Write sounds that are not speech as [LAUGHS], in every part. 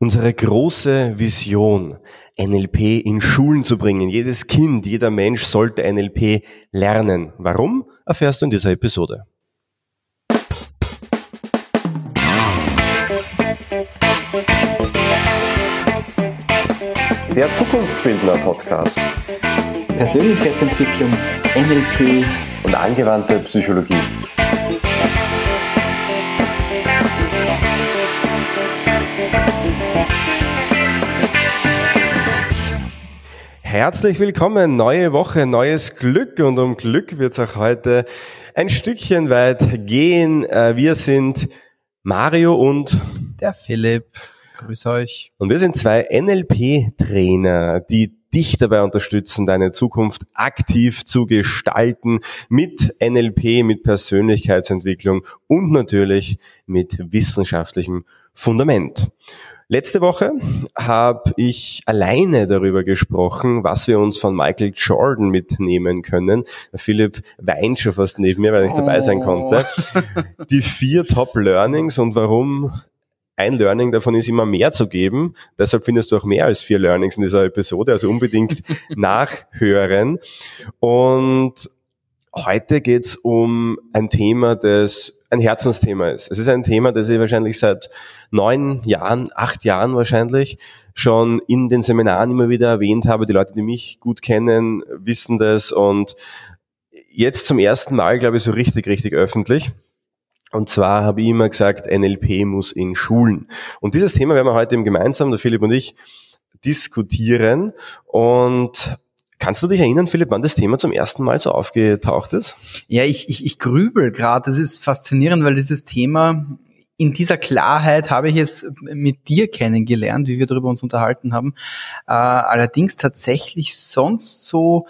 Unsere große Vision, NLP in Schulen zu bringen. Jedes Kind, jeder Mensch sollte NLP lernen. Warum, erfährst du in dieser Episode. Der Zukunftsbildner Podcast. Persönlichkeitsentwicklung, NLP und angewandte Psychologie. Herzlich willkommen, neue Woche, neues Glück und um Glück wird es auch heute ein Stückchen weit gehen. Äh, wir sind Mario und der Philipp. Grüß euch. Und wir sind zwei NLP-Trainer, die dich dabei unterstützen, deine Zukunft aktiv zu gestalten mit NLP, mit Persönlichkeitsentwicklung und natürlich mit wissenschaftlichem Fundament. Letzte Woche habe ich alleine darüber gesprochen, was wir uns von Michael Jordan mitnehmen können. Philipp weint schon fast neben mir, weil ich dabei sein konnte. Oh. Die vier Top Learnings und warum ein Learning davon ist immer mehr zu geben. Deshalb findest du auch mehr als vier Learnings in dieser Episode, also unbedingt [LAUGHS] nachhören. Und heute geht's um ein Thema, das ein Herzensthema ist. Es ist ein Thema, das ich wahrscheinlich seit neun Jahren, acht Jahren wahrscheinlich schon in den Seminaren immer wieder erwähnt habe. Die Leute, die mich gut kennen, wissen das und jetzt zum ersten Mal, glaube ich, so richtig, richtig öffentlich. Und zwar habe ich immer gesagt, NLP muss in Schulen. Und dieses Thema werden wir heute eben gemeinsam, der Philipp und ich, diskutieren. Und Kannst du dich erinnern, Philipp, wann das Thema zum ersten Mal so aufgetaucht ist? Ja, ich, ich, ich grübel gerade. Das ist faszinierend, weil dieses Thema in dieser Klarheit habe ich es mit dir kennengelernt, wie wir darüber uns unterhalten haben. Äh, allerdings tatsächlich sonst so,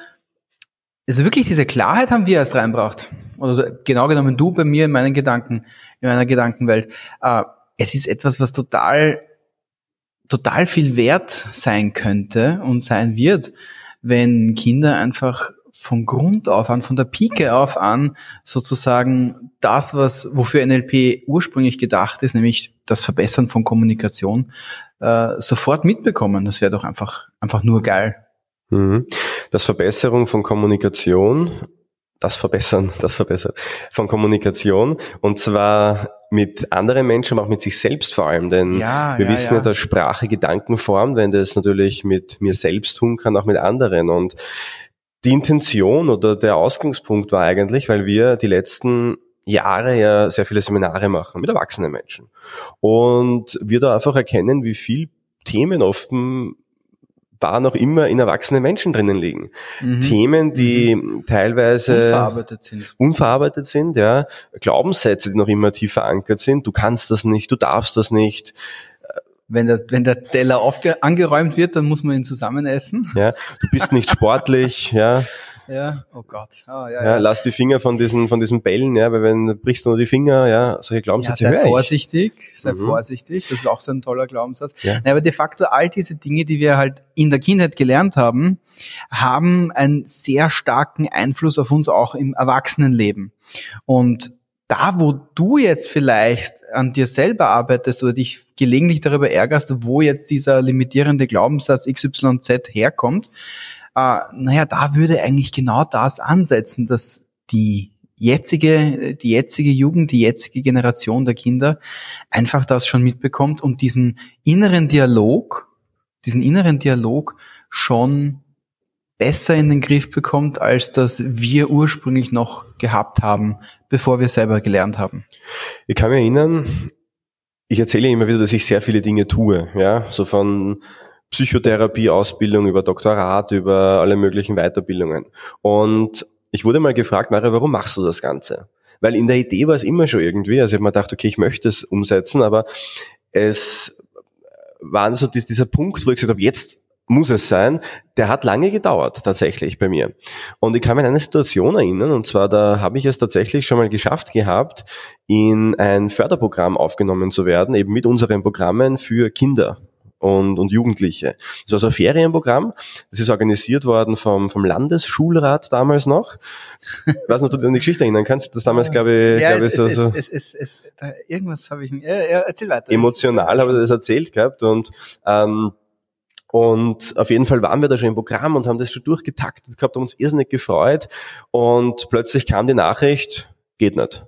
also wirklich diese Klarheit haben wir erst reinbracht. Oder genau genommen du bei mir in meinen Gedanken, in meiner Gedankenwelt. Äh, es ist etwas, was total, total viel wert sein könnte und sein wird wenn Kinder einfach von Grund auf an, von der Pike auf an, sozusagen das, was, wofür NLP ursprünglich gedacht ist, nämlich das Verbessern von Kommunikation, äh, sofort mitbekommen. Das wäre doch einfach, einfach nur geil. Mhm. Das Verbesserung von Kommunikation das Verbessern, [LAUGHS] das Verbessern von Kommunikation. Und zwar mit anderen Menschen, aber auch mit sich selbst vor allem, denn ja, wir ja, wissen ja, dass Sprache Gedanken formt, wenn das natürlich mit mir selbst tun kann, auch mit anderen. Und die Intention oder der Ausgangspunkt war eigentlich, weil wir die letzten Jahre ja sehr viele Seminare machen mit erwachsenen Menschen. Und wir da einfach erkennen, wie viel Themen offen da noch immer in erwachsenen Menschen drinnen liegen. Mhm. Themen, die mhm. teilweise unverarbeitet sind. unverarbeitet sind, ja, Glaubenssätze, die noch immer tief verankert sind. Du kannst das nicht, du darfst das nicht. Wenn der, wenn der Teller angeräumt wird, dann muss man ihn zusammen essen. Ja, du bist nicht sportlich, ja. [LAUGHS] Ja, oh Gott. Oh, ja, ja, ja, lass die Finger von diesen, von diesen Bällen, ja, weil wenn brichst du nur die Finger, ja, solche Glaubenssätze ja, sei vorsichtig, sei mhm. vorsichtig. Das ist auch so ein toller Glaubenssatz. Ja. ja. aber de facto all diese Dinge, die wir halt in der Kindheit gelernt haben, haben einen sehr starken Einfluss auf uns auch im Erwachsenenleben. Und da, wo du jetzt vielleicht an dir selber arbeitest oder dich gelegentlich darüber ärgerst, wo jetzt dieser limitierende Glaubenssatz XYZ herkommt, äh, naja, da würde eigentlich genau das ansetzen, dass die jetzige, die jetzige Jugend, die jetzige Generation der Kinder einfach das schon mitbekommt und diesen inneren Dialog, diesen inneren Dialog schon besser in den Griff bekommt, als das wir ursprünglich noch gehabt haben, bevor wir selber gelernt haben. Ich kann mich erinnern, ich erzähle immer wieder, dass ich sehr viele Dinge tue, ja, so von Psychotherapie-Ausbildung, über Doktorat, über alle möglichen Weiterbildungen. Und ich wurde mal gefragt, Maria, warum machst du das Ganze? Weil in der Idee war es immer schon irgendwie, also ich habe mir gedacht, okay, ich möchte es umsetzen, aber es war so dieser Punkt, wo ich gesagt habe, jetzt muss es sein, der hat lange gedauert tatsächlich bei mir. Und ich kann mich an eine Situation erinnern, und zwar da habe ich es tatsächlich schon mal geschafft gehabt, in ein Förderprogramm aufgenommen zu werden, eben mit unseren Programmen für Kinder und, und Jugendliche. Das war so ein Ferienprogramm, das ist organisiert worden vom, vom Landesschulrat damals noch. Ich weiß nicht, ob du dir an die Geschichte erinnern kannst, das damals, glaube ich, ja, glaube es, ich, so, es, so es, es, es, da, irgendwas habe ich, ja, ja, erzähl weiter. emotional habe ich das erzählt gehabt und ähm, und auf jeden Fall waren wir da schon im Programm und haben das schon durchgetaktet gehabt, haben uns irrsinnig gefreut. Und plötzlich kam die Nachricht, geht nicht.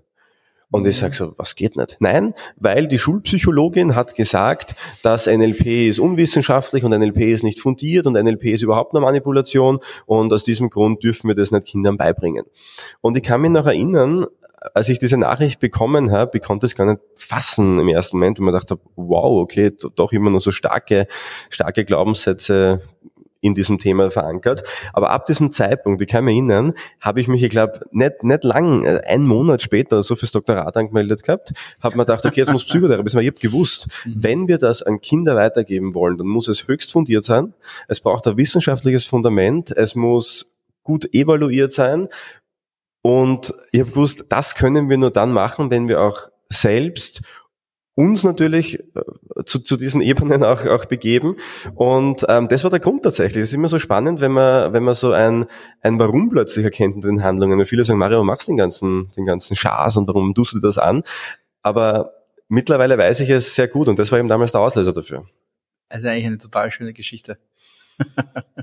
Und ich sage so, was geht nicht? Nein, weil die Schulpsychologin hat gesagt, dass NLP ist unwissenschaftlich und NLP ist nicht fundiert und NLP ist überhaupt eine Manipulation und aus diesem Grund dürfen wir das nicht Kindern beibringen. Und ich kann mich noch erinnern, als ich diese Nachricht bekommen habe, ich konnte es gar nicht fassen im ersten Moment und mir dachte, wow, okay, doch immer nur so starke, starke Glaubenssätze in diesem Thema verankert. Aber ab diesem Zeitpunkt, ich kann mich erinnern, habe ich mich, ich glaube, nicht, nicht lang, äh, einen Monat später so fürs Doktorat angemeldet gehabt, habe mir gedacht, okay, jetzt muss Psychotherapie sein. Ich habe gewusst, mhm. wenn wir das an Kinder weitergeben wollen, dann muss es höchst fundiert sein. Es braucht ein wissenschaftliches Fundament. Es muss gut evaluiert sein und ich habe gewusst, das können wir nur dann machen, wenn wir auch selbst uns natürlich äh, zu, zu diesen Ebenen auch, auch begeben. Und ähm, das war der Grund tatsächlich. Es ist immer so spannend, wenn man, wenn man so ein, ein Warum plötzlich erkennt in den Handlungen. Und viele sagen, Mario, machst den ganzen, den ganzen Schaß und warum tust du das an? Aber mittlerweile weiß ich es sehr gut und das war eben damals der Auslöser dafür. Also eigentlich eine total schöne Geschichte. [LAUGHS]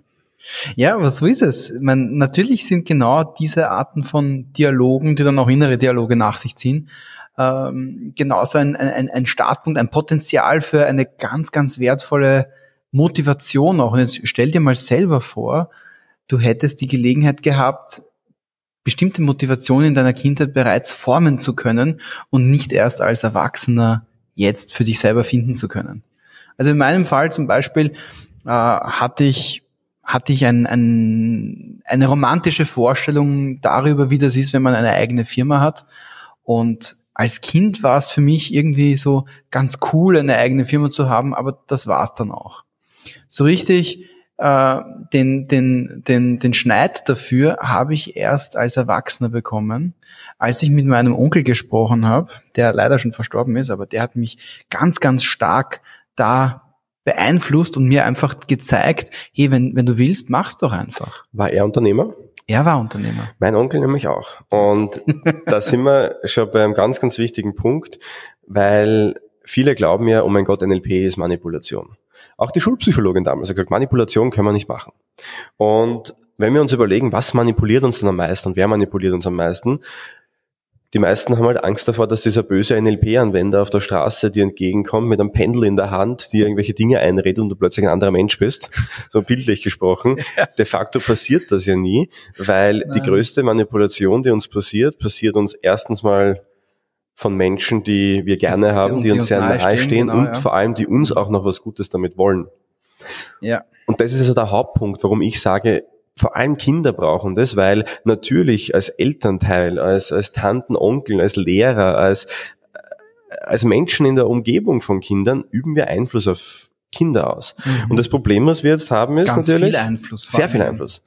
Ja, aber so ist es. Man, natürlich sind genau diese Arten von Dialogen, die dann auch innere Dialoge nach sich ziehen, ähm, genauso ein, ein, ein Startpunkt, ein Potenzial für eine ganz, ganz wertvolle Motivation auch. Und jetzt stell dir mal selber vor, du hättest die Gelegenheit gehabt, bestimmte Motivationen in deiner Kindheit bereits formen zu können und nicht erst als Erwachsener jetzt für dich selber finden zu können. Also in meinem Fall zum Beispiel äh, hatte ich hatte ich ein, ein, eine romantische Vorstellung darüber, wie das ist, wenn man eine eigene Firma hat. Und als Kind war es für mich irgendwie so ganz cool, eine eigene Firma zu haben, aber das war es dann auch. So richtig äh, den, den, den, den Schneid dafür habe ich erst als Erwachsener bekommen, als ich mit meinem Onkel gesprochen habe, der leider schon verstorben ist, aber der hat mich ganz, ganz stark da beeinflusst und mir einfach gezeigt, hey, wenn, wenn du willst, mach's doch einfach. War er Unternehmer? Er war Unternehmer. Mein Onkel nämlich auch. Und [LAUGHS] da sind wir schon bei einem ganz, ganz wichtigen Punkt, weil viele glauben ja, oh mein Gott, NLP ist Manipulation. Auch die Schulpsychologin damals hat gesagt, Manipulation können wir nicht machen. Und wenn wir uns überlegen, was manipuliert uns denn am meisten und wer manipuliert uns am meisten, die meisten haben halt Angst davor, dass dieser böse NLP-Anwender auf der Straße dir entgegenkommt mit einem Pendel in der Hand, die irgendwelche Dinge einredet und du plötzlich ein anderer Mensch bist. [LAUGHS] So bildlich gesprochen. Ja. De facto passiert das ja nie, weil Nein. die größte Manipulation, die uns passiert, passiert uns erstens mal von Menschen, die wir gerne das, haben, die, die, uns sehr nahe stehen, stehen genau, und ja. vor allem, die uns auch noch was Gutes damit wollen. Ja. Und das ist also der Hauptpunkt, warum ich sage, vor allem Kinder brauchen das, weil natürlich als Elternteil, als, als Tanten, Onkel, als Lehrer, als, als Menschen in der Umgebung von Kindern üben wir Einfluss auf Kinder aus. Mhm. Und das Problem, was wir jetzt haben, ist Ganz natürlich viel Einfluss, sehr viel Einfluss.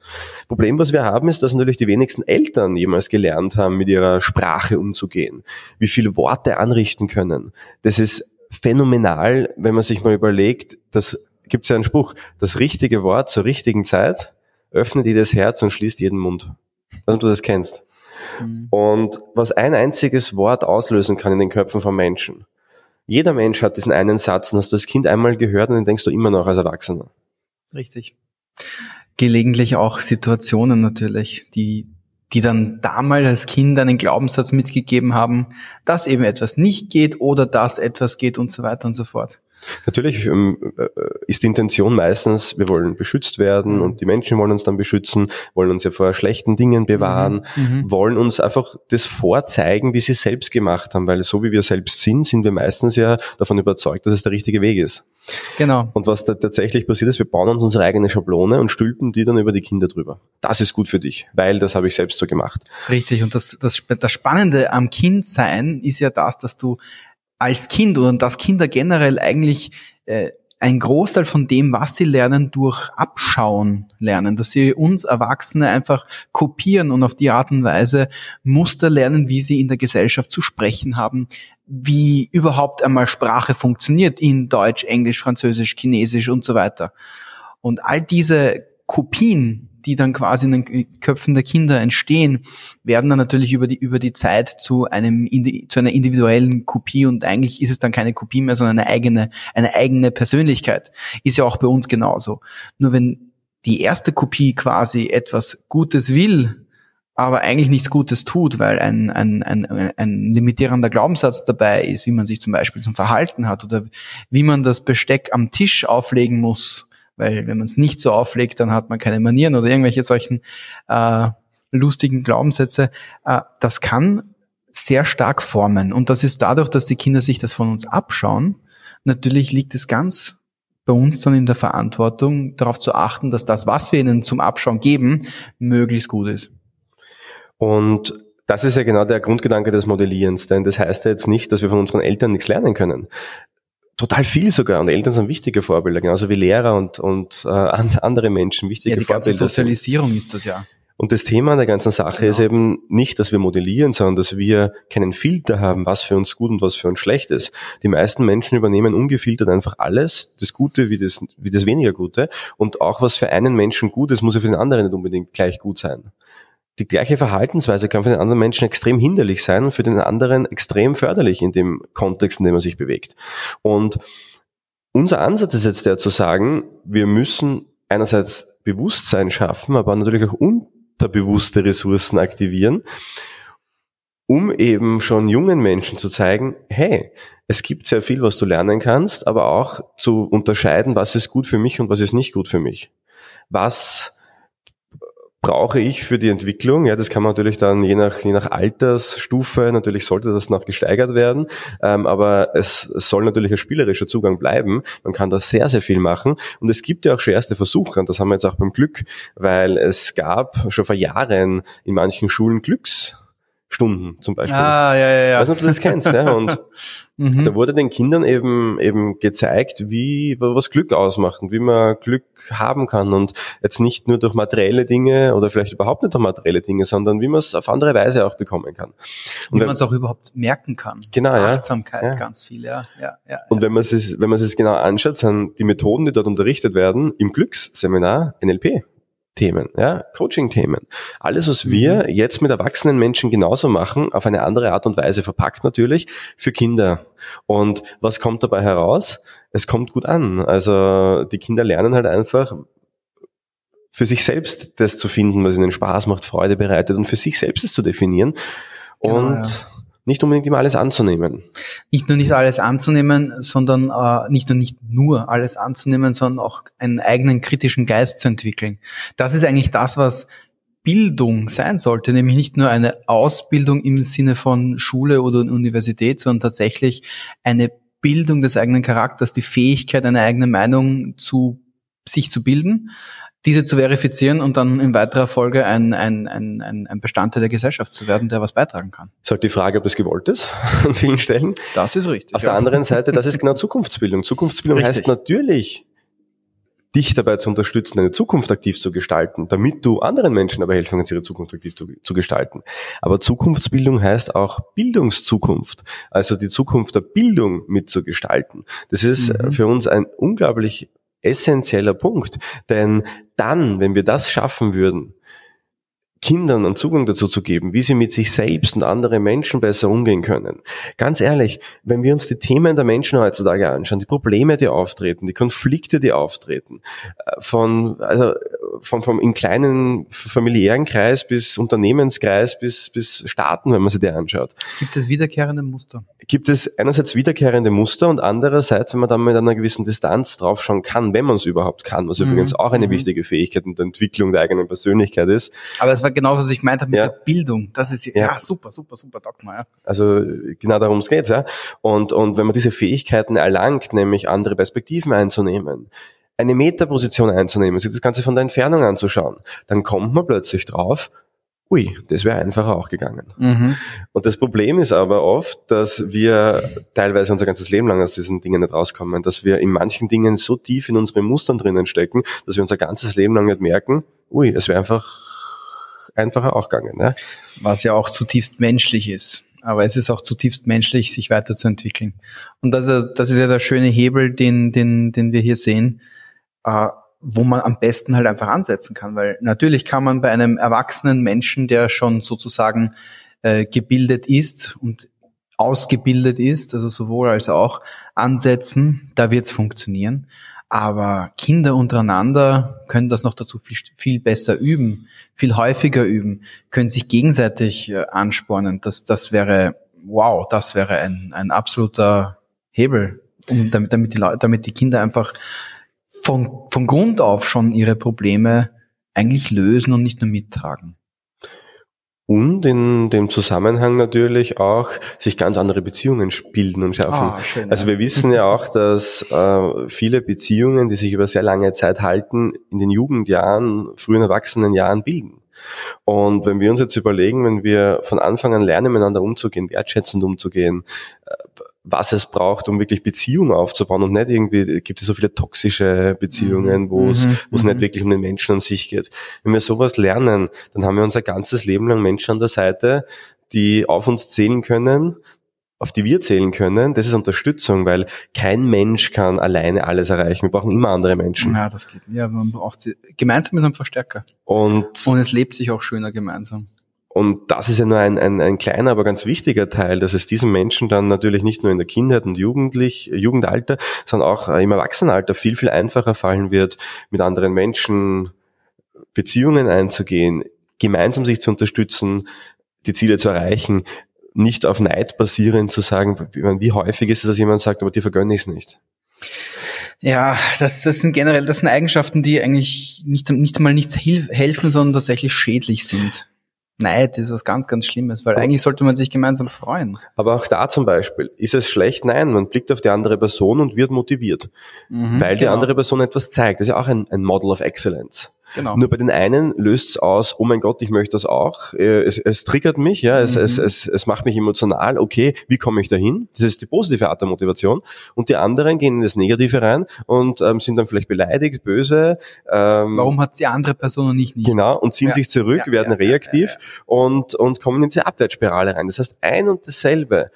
Problem, was wir haben, ist, dass natürlich die wenigsten Eltern jemals gelernt haben, mit ihrer Sprache umzugehen, wie viele Worte anrichten können. Das ist phänomenal, wenn man sich mal überlegt, das gibt es ja einen Spruch, das richtige Wort zur richtigen Zeit öffnet jedes Herz und schließt jeden Mund. Dass du das kennst. Mhm. Und was ein einziges Wort auslösen kann in den Köpfen von Menschen. Jeder Mensch hat diesen einen Satz, und hast du das Kind einmal gehört und den denkst du immer noch als Erwachsener. Richtig. Gelegentlich auch Situationen natürlich, die, die dann damals als Kind einen Glaubenssatz mitgegeben haben, dass eben etwas nicht geht oder dass etwas geht und so weiter und so fort. Natürlich ähm, äh, ist die Intention meistens, wir wollen beschützt werden mhm. und die Menschen wollen uns dann beschützen, wollen uns ja vor schlechten Dingen bewahren, mhm. mhm. wollen uns einfach das vorzeigen, wie sie es selbst gemacht haben, weil so wie wir selbst sind, sind wir meistens ja davon überzeugt, dass es der richtige Weg ist. Genau. Und was da tatsächlich passiert ist, wir bauen uns unsere eigene Schablone und stülpen die dann über die Kinder drüber. Das ist gut für dich, weil das habe ich selbst so gemacht. Richtig. Und das, das, das Spannende am Kindsein ist ja das, dass du als Kind oder dass Kinder generell eigentlich äh, ein Großteil von dem, was sie lernen, durch Abschauen lernen, dass sie uns Erwachsene einfach kopieren und auf die Art und Weise Muster lernen, wie sie in der Gesellschaft zu sprechen haben, wie überhaupt einmal Sprache funktioniert in Deutsch, Englisch, Französisch, Chinesisch und so weiter. Und all diese Kopien, die dann quasi in den Köpfen der Kinder entstehen, werden dann natürlich über die, über die Zeit zu einem, zu einer individuellen Kopie und eigentlich ist es dann keine Kopie mehr, sondern eine eigene, eine eigene Persönlichkeit. Ist ja auch bei uns genauso. Nur wenn die erste Kopie quasi etwas Gutes will, aber eigentlich nichts Gutes tut, weil ein, ein, ein, ein limitierender Glaubenssatz dabei ist, wie man sich zum Beispiel zum Verhalten hat oder wie man das Besteck am Tisch auflegen muss, weil wenn man es nicht so auflegt, dann hat man keine Manieren oder irgendwelche solchen äh, lustigen Glaubenssätze. Äh, das kann sehr stark formen und das ist dadurch, dass die Kinder sich das von uns abschauen. Natürlich liegt es ganz bei uns dann in der Verantwortung, darauf zu achten, dass das, was wir ihnen zum Abschauen geben, möglichst gut ist. Und das ist ja genau der Grundgedanke des Modellierens, denn das heißt ja jetzt nicht, dass wir von unseren Eltern nichts lernen können total viel sogar. Und Eltern sind wichtige Vorbilder, genauso wie Lehrer und, und äh, andere Menschen wichtige ja, die Vorbilder. Ganze Sozialisierung ist das ja. Und das Thema an der ganzen Sache genau. ist eben nicht, dass wir modellieren, sondern dass wir keinen Filter haben, was für uns gut und was für uns schlecht ist. Die meisten Menschen übernehmen ungefiltert einfach alles, das Gute wie das, wie das weniger Gute. Und auch was für einen Menschen gut ist, muss ja für den anderen nicht unbedingt gleich gut sein die gleiche Verhaltensweise kann für den anderen Menschen extrem hinderlich sein und für den anderen extrem förderlich in dem Kontext, in dem er sich bewegt. Und unser Ansatz ist jetzt der zu sagen, wir müssen einerseits Bewusstsein schaffen, aber natürlich auch unterbewusste Ressourcen aktivieren, um eben schon jungen Menschen zu zeigen, hey, es gibt sehr viel, was du lernen kannst, aber auch zu unterscheiden, was ist gut für mich und was ist nicht gut für mich. Was brauche ich für die Entwicklung? Ja, das kann man natürlich dann je nach, je nach Altersstufe, natürlich sollte das noch gesteigert werden, ähm, aber es, es soll natürlich ein spielerischer Zugang bleiben. Man kann da sehr, sehr viel machen und es gibt ja auch schon erste Versuche und das haben wir jetzt auch beim Glück, weil es gab schon vor Jahren in manchen Schulen Glücks Stunden zum Beispiel. Ah, ja, ja, ja. Ich weiß nicht, ob du das kennst, ne? Und [LAUGHS] mhm. da wurde den Kindern eben, eben gezeigt, wie, was Glück ausmacht und wie man Glück haben kann und jetzt nicht nur durch materielle Dinge oder vielleicht überhaupt nicht durch materielle Dinge, sondern wie man es auf andere Weise auch bekommen kann. Und wie man es auch überhaupt merken kann. Genau, ja. Achtsamkeit, ja. ganz viel, ja, ja, ja. Und wenn man es, wenn man es genau anschaut, sind die Methoden, die dort unterrichtet werden, im Glücksseminar NLP. Themen, ja, Coaching-Themen. Alles, was wir mhm. jetzt mit erwachsenen Menschen genauso machen, auf eine andere Art und Weise verpackt natürlich, für Kinder. Und was kommt dabei heraus? Es kommt gut an. Also die Kinder lernen halt einfach, für sich selbst das zu finden, was ihnen Spaß macht, Freude bereitet und für sich selbst es zu definieren. Genau, und ja nicht unbedingt immer alles anzunehmen. Nicht nur nicht alles anzunehmen, sondern äh, nicht nur nicht nur alles anzunehmen, sondern auch einen eigenen kritischen Geist zu entwickeln. Das ist eigentlich das, was Bildung sein sollte, nämlich nicht nur eine Ausbildung im Sinne von Schule oder Universität, sondern tatsächlich eine Bildung des eigenen Charakters, die Fähigkeit, eine eigene Meinung zu sich zu bilden, diese zu verifizieren und dann in weiterer Folge ein, ein, ein, ein Bestandteil der Gesellschaft zu werden, der was beitragen kann. Das ist halt die Frage, ob das gewollt ist [LAUGHS] an vielen Stellen. Das ist richtig. Auf ja. der anderen Seite, das ist genau Zukunftsbildung. Zukunftsbildung richtig. heißt natürlich, dich dabei zu unterstützen, deine Zukunft aktiv zu gestalten, damit du anderen Menschen dabei helfen kannst, ihre Zukunft aktiv zu, zu, gestalten. Aber Zukunftsbildung heißt auch Bildungszukunft, also die Zukunft der Bildung mitzugestalten. Das ist mhm. für uns ein unglaublich essentieller Punkt. Denn dann, wenn wir das schaffen würden, Kindern einen Zugang dazu zu geben, wie sie mit sich selbst und anderen Menschen besser umgehen können. Ganz ehrlich, wenn wir uns die Themen der Menschen heutzutage anschauen, die Probleme, die auftreten, die Konflikte, die auftreten, äh, von, also vom, vom in kleinen familiären Kreis bis Unternehmenskreis bis, bis Staaten, wenn man sich die anschaut. Gibt es wiederkehrende Muster? Gibt es einerseits wiederkehrende Muster und andererseits, wenn man dann mit einer gewissen Distanz draufschauen kann, wenn man es überhaupt kann, was mhm. übrigens auch eine mhm. wichtige Fähigkeit in der Entwicklung der eigenen Persönlichkeit ist. Aber es war genau, was ich meinte mit ja. der Bildung. Das ist ja, ja super, super, super Dogma. Ja. Also genau darum geht's, ja. Und, und wenn man diese Fähigkeiten erlangt, nämlich andere Perspektiven einzunehmen, eine Metaposition einzunehmen, sich das Ganze von der Entfernung anzuschauen, dann kommt man plötzlich drauf, ui, das wäre einfacher auch gegangen. Mhm. Und das Problem ist aber oft, dass wir teilweise unser ganzes Leben lang aus diesen Dingen nicht rauskommen, dass wir in manchen Dingen so tief in unseren Mustern drinnen stecken, dass wir unser ganzes Leben lang nicht merken, ui, es wäre einfach einfacher auch gegangen. Ja? Was ja auch zutiefst menschlich ist. Aber es ist auch zutiefst menschlich, sich weiterzuentwickeln. Und das, das ist ja der schöne Hebel, den, den, den wir hier sehen. Äh, wo man am besten halt einfach ansetzen kann. Weil natürlich kann man bei einem erwachsenen Menschen, der schon sozusagen äh, gebildet ist und ausgebildet ist, also sowohl als auch ansetzen, da wird es funktionieren. Aber Kinder untereinander können das noch dazu viel, viel besser üben, viel häufiger üben, können sich gegenseitig äh, anspornen. Das, das wäre, wow, das wäre ein, ein absoluter Hebel, um, damit, damit, die, damit die Kinder einfach von, von Grund auf schon ihre Probleme eigentlich lösen und nicht nur mittragen. Und in dem Zusammenhang natürlich auch sich ganz andere Beziehungen bilden und schaffen. Ah, schön, also wir wissen ja auch, dass äh, viele Beziehungen, die sich über sehr lange Zeit halten, in den Jugendjahren, frühen Erwachsenenjahren bilden. Und wenn wir uns jetzt überlegen, wenn wir von Anfang an lernen, miteinander umzugehen, wertschätzend umzugehen, äh, was es braucht, um wirklich Beziehungen aufzubauen und nicht irgendwie, gibt es so viele toxische Beziehungen, wo es, mhm. wo es nicht mhm. wirklich um den Menschen an sich geht. Wenn wir sowas lernen, dann haben wir unser ganzes Leben lang Menschen an der Seite, die auf uns zählen können, auf die wir zählen können, das ist Unterstützung, weil kein Mensch kann alleine alles erreichen. Wir brauchen immer andere Menschen. Ja, das geht. Ja, man braucht sie. Gemeinsam ist ein Verstärker. Und, und es lebt sich auch schöner gemeinsam. Und das ist ja nur ein, ein, ein kleiner, aber ganz wichtiger Teil, dass es diesen Menschen dann natürlich nicht nur in der Kindheit und Jugendlich, Jugendalter, sondern auch im Erwachsenenalter viel, viel einfacher fallen wird, mit anderen Menschen Beziehungen einzugehen, gemeinsam sich zu unterstützen, die Ziele zu erreichen, nicht auf Neid basierend zu sagen, wie häufig ist es, dass jemand sagt, aber dir vergönne ich es nicht. Ja, das, das sind generell, das sind Eigenschaften, die eigentlich nicht, nicht mal nichts helfen, sondern tatsächlich schädlich sind. Neid ist was ganz, ganz Schlimmes, weil eigentlich sollte man sich gemeinsam freuen. Aber auch da zum Beispiel, ist es schlecht? Nein, man blickt auf die andere Person und wird motiviert, mhm, weil die genau. andere Person etwas zeigt. Das ist ja auch ein, ein Model of Excellence. Genau. Nur bei den einen löst es aus, oh mein Gott, ich möchte das auch. Äh, es, es triggert mich, ja, es, mhm. es, es, es macht mich emotional. Okay, wie komme ich dahin? Das ist die positive Art der Motivation. Und die anderen gehen in das Negative rein und ähm, sind dann vielleicht beleidigt, böse. Ähm, Warum hat die andere Person und ich nicht? Genau, und ziehen ja. sich zurück, ja, werden ja, reaktiv Und, und kommen in diese Abwärtsspirale rein. Das heißt, ein und dasselbe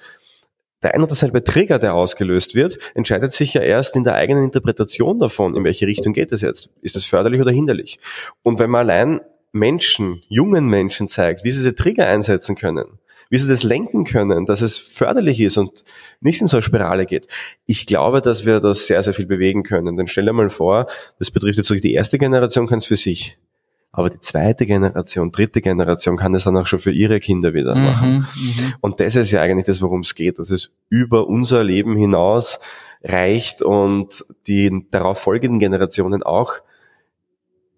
der ein oder dasselbe Trigger, der ausgelöst wird, entscheidet sich ja erst in der eigenen Interpretation davon, in welche Richtung geht es jetzt. Ist es förderlich oder hinderlich? Und wenn man allein Menschen, jungen Menschen zeigt, wie sie diese Trigger einsetzen können, wie sie das lenken können, dass es förderlich ist und nicht in so eine Spirale geht. Ich glaube, dass wir das sehr, sehr viel bewegen können. Denn stell dir mal vor, das betrifft jetzt die erste Generation, kann es für sich. Aber die zweite Generation, dritte Generation kann es dann auch schon für ihre Kinder wieder mhm, machen. Mhm. Und das ist ja eigentlich das, worum es geht, dass es über unser Leben hinaus reicht und die darauf folgenden Generationen auch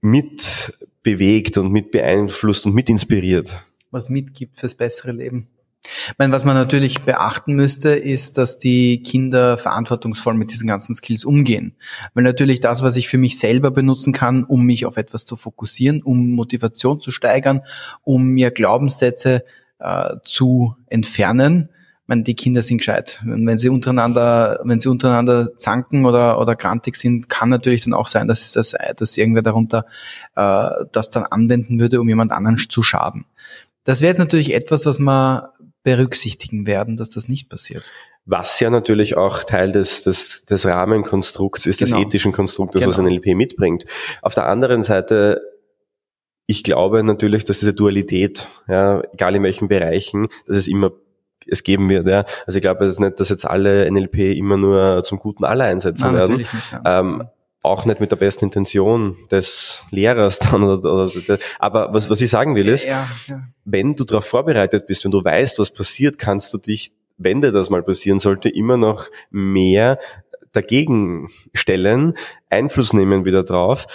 mit bewegt und mit beeinflusst und mit inspiriert. Was mitgibt fürs bessere Leben. Ich meine, was man natürlich beachten müsste, ist, dass die Kinder verantwortungsvoll mit diesen ganzen Skills umgehen. Weil natürlich das, was ich für mich selber benutzen kann, um mich auf etwas zu fokussieren, um Motivation zu steigern, um mir Glaubenssätze äh, zu entfernen, meine, die Kinder sind gescheit. Wenn sie untereinander, wenn sie untereinander zanken oder, oder grantig sind, kann natürlich dann auch sein, dass, dass, dass irgendwer darunter äh, das dann anwenden würde, um jemand anderen zu schaden. Das wäre jetzt natürlich etwas, was man berücksichtigen werden, dass das nicht passiert. Was ja natürlich auch Teil des, des, des Rahmenkonstrukts ist, genau. des ethischen Konstruktes, genau. was ein LP mitbringt. Auf der anderen Seite ich glaube natürlich, dass diese Dualität, ja, egal in welchen Bereichen, dass es immer es geben wird. Ja. Also ich glaube es nicht, dass jetzt alle NLP immer nur zum Guten aller einsetzen Nein, werden. Nicht, ja. ähm, auch nicht mit der besten Intention des Lehrers [LAUGHS] dann oder, oder aber was, was ich sagen will ist, ja, ja. wenn du darauf vorbereitet bist, wenn du weißt, was passiert, kannst du dich, wenn dir das mal passieren sollte, immer noch mehr dagegen stellen, Einfluss nehmen wieder drauf,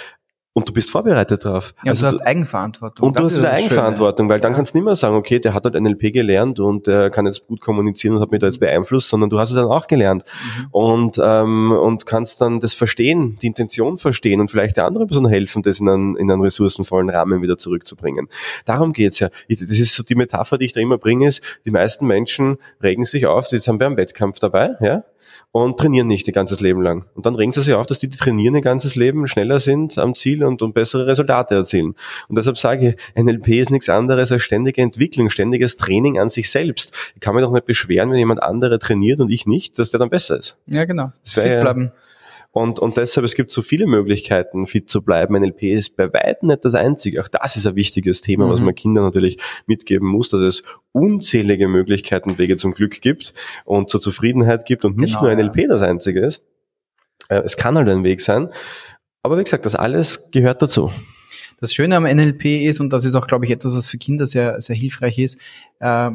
und du bist vorbereitet drauf. Ja, also du hast Eigenverantwortung. Und du hast wieder Eigenverantwortung, weil dann ja. kannst du nicht mehr sagen, okay, der hat halt NLP gelernt und der kann jetzt gut kommunizieren und hat mich da jetzt mhm. beeinflusst, sondern du hast es dann auch gelernt mhm. und ähm, und kannst dann das verstehen, die Intention verstehen und vielleicht der andere Person helfen, das in einen, in einen ressourcenvollen Rahmen wieder zurückzubringen. Darum geht's ja. Das ist so die Metapher, die ich da immer bringe, ist, die meisten Menschen regen sich auf, die sind beim Wettkampf dabei, ja, und trainieren nicht ihr ganzes Leben lang. Und dann regen sie sich auf, dass die, die trainieren ihr ganzes Leben schneller sind am Ziel und, und bessere Resultate erzielen. Und deshalb sage ich, NLP ist nichts anderes als ständige Entwicklung, ständiges Training an sich selbst. Ich kann mich doch nicht beschweren, wenn jemand andere trainiert und ich nicht, dass der dann besser ist. Ja, genau. Das wäre ja, und, und deshalb, es gibt so viele Möglichkeiten, fit zu bleiben. NLP ist bei weitem nicht das Einzige. Auch das ist ein wichtiges Thema, mhm. was man Kindern natürlich mitgeben muss, dass es unzählige Möglichkeiten und Wege zum Glück gibt und zur Zufriedenheit gibt und nicht genau, nur NLP ja. das Einzige ist. Äh, es kann halt ein Weg sein. Aber wie gesagt, das alles gehört dazu. Das Schöne am NLP ist, und das ist auch, glaube ich, etwas, was für Kinder sehr, sehr hilfreich ist, äh,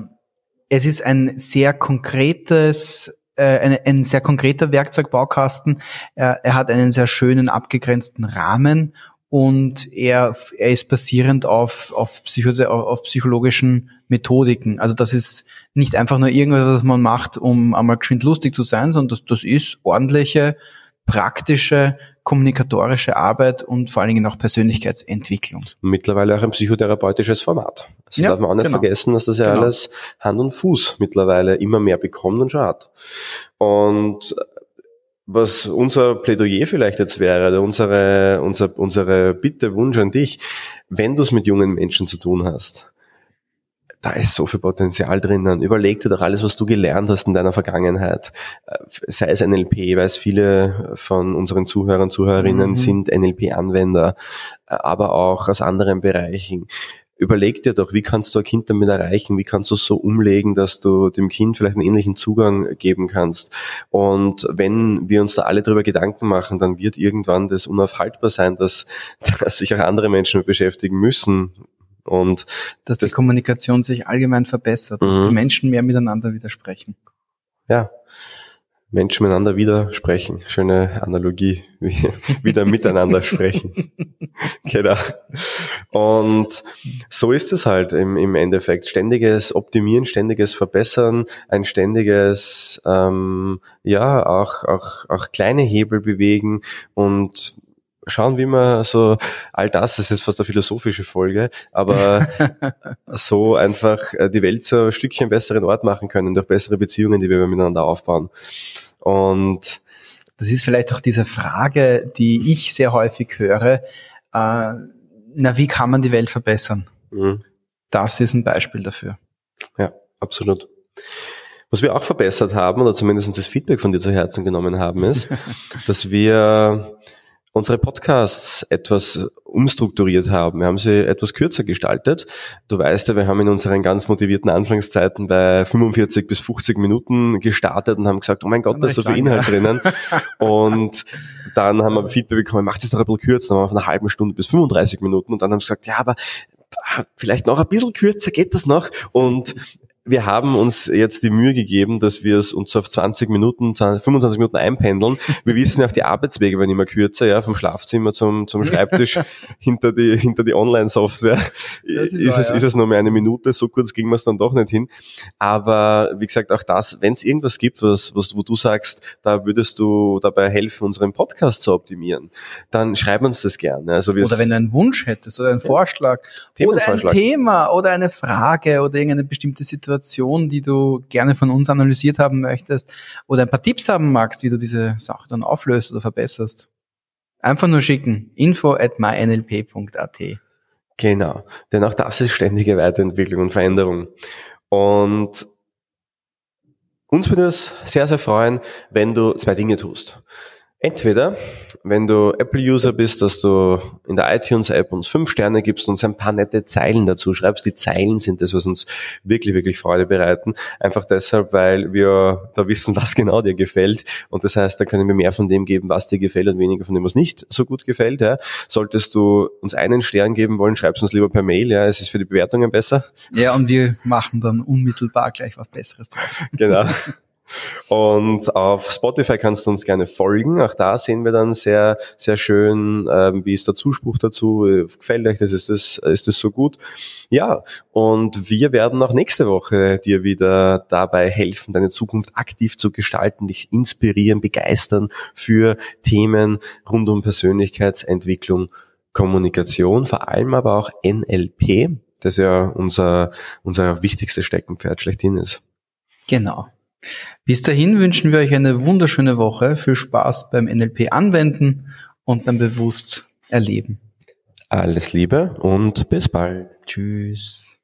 es ist ein sehr konkretes äh, ein, ein sehr konkreter Werkzeugbaukasten. Er, er hat einen sehr schönen abgegrenzten Rahmen und er, er ist basierend auf, auf, Psycho, auf psychologischen Methodiken. Also das ist nicht einfach nur irgendwas, was man macht, um einmal geschwind lustig zu sein, sondern das, das ist ordentliche, praktische, kommunikatorische Arbeit und vor allen Dingen auch Persönlichkeitsentwicklung. Mittlerweile auch ein psychotherapeutisches Format. Das ja, darf man auch nicht genau. vergessen, dass das ja genau. alles Hand und Fuß mittlerweile immer mehr bekommt und schon hat. Und was unser Plädoyer vielleicht jetzt wäre, unsere, unser, unsere Bitte, Wunsch an dich, wenn du es mit jungen Menschen zu tun hast, da ist so viel Potenzial drinnen. Überleg dir doch alles, was du gelernt hast in deiner Vergangenheit. Äh, sei es NLP, weil es viele von unseren Zuhörern, Zuhörerinnen mhm. sind NLP-Anwender, äh, aber auch aus anderen Bereichen. Überleg dir doch, wie kannst du ein Kind damit erreichen? Wie kannst du es so umlegen, dass du dem Kind vielleicht einen ähnlichen Zugang geben kannst? Und wenn wir uns da alle drüber Gedanken machen, dann wird irgendwann das unaufhaltbar sein, dass, [LAUGHS] dass sich auch andere Menschen beschäftigen müssen und dass das, die Kommunikation sich allgemein verbessert, dass mhm. die Menschen mehr miteinander widersprechen. Ja. Menschen miteinander widersprechen. Schöne Analogie. [LAUGHS] wieder miteinander sprechen. [LAUGHS] genau. Und so ist es halt im, im Endeffekt. Ständiges Optimieren, ständiges Verbessern, ein ständiges, ähm, ja, auch, auch, auch kleine Hebel bewegen und schauen, wie man so all das, das ist jetzt fast eine philosophische Folge, aber [LAUGHS] so einfach äh, die Welt so ein Stückchen besseren Ort machen können durch bessere Beziehungen, die wir miteinander aufbauen. Und das ist vielleicht auch diese Frage, die ich sehr häufig höre, äh, na, wie kann man die Welt verbessern? Mhm. Das ist ein Beispiel dafür. Ja, absolut. Was wir auch verbessert haben, oder zumindest uns das Feedback von dir zu Herzen genommen haben, ist, [LAUGHS] dass wir unsere Podcasts etwas umstrukturiert haben. Wir haben sie etwas kürzer gestaltet. Du weißt ja, wir haben in unseren ganz motivierten Anfangszeiten bei 45 bis 50 Minuten gestartet und haben gesagt, oh mein Gott, da ist so viel Inhalt drinnen. [LAUGHS] Und dann haben wir Feedback bekommen, macht es doch ein bisschen kürzer, dann haben wir von einer halben Stunde bis 35 Minuten und dann haben sie gesagt, ja, aber vielleicht noch ein bisschen kürzer geht das noch. Und wir haben uns jetzt die Mühe gegeben, dass wir es uns auf 20 Minuten, 25 Minuten einpendeln. Wir wissen auch, die Arbeitswege werden immer kürzer, ja, vom Schlafzimmer zum, zum Schreibtisch [LAUGHS] hinter die, hinter die Online-Software ist, ist, wahr, es, ja. ist es nur mehr eine Minute, so kurz ging wir es dann doch nicht hin. Aber wie gesagt, auch das, wenn es irgendwas gibt, was, was, wo du sagst, da würdest du dabei helfen, unseren Podcast zu optimieren, dann schreib uns das gerne. Also oder wenn du einen Wunsch hättest oder einen Vorschlag oder ein Thema oder eine Frage oder irgendeine bestimmte Situation, Situation, die du gerne von uns analysiert haben möchtest oder ein paar Tipps haben magst, wie du diese Sache dann auflöst oder verbesserst, einfach nur schicken. info at mynlp.at. Genau, denn auch das ist ständige Weiterentwicklung und Veränderung. Und uns würde es sehr, sehr freuen, wenn du zwei Dinge tust. Entweder, wenn du Apple-User bist, dass du in der iTunes-App uns fünf Sterne gibst und uns ein paar nette Zeilen dazu schreibst. Die Zeilen sind das, was uns wirklich, wirklich Freude bereiten. Einfach deshalb, weil wir da wissen, was genau dir gefällt. Und das heißt, da können wir mehr von dem geben, was dir gefällt und weniger von dem, was nicht so gut gefällt. Ja. Solltest du uns einen Stern geben wollen, schreibst uns lieber per Mail. Ja, es ist für die Bewertungen besser. Ja, und wir machen dann unmittelbar gleich was Besseres draus. Genau. [LAUGHS] Und auf Spotify kannst du uns gerne folgen. Auch da sehen wir dann sehr, sehr schön, ähm, wie ist der Zuspruch dazu. Gefällt euch das? Ist das, ist das so gut? Ja, und wir werden auch nächste Woche dir wieder dabei helfen, deine Zukunft aktiv zu gestalten, dich inspirieren, begeistern für Themen rund um Persönlichkeitsentwicklung, Kommunikation, vor allem aber auch NLP, das ja unser, unser wichtigstes Steckenpferd schlechthin ist. Genau. Bis dahin wünschen wir euch eine wunderschöne Woche. Viel Spaß beim NLP anwenden und beim bewusst erleben. Alles Liebe und bis bald. Tschüss.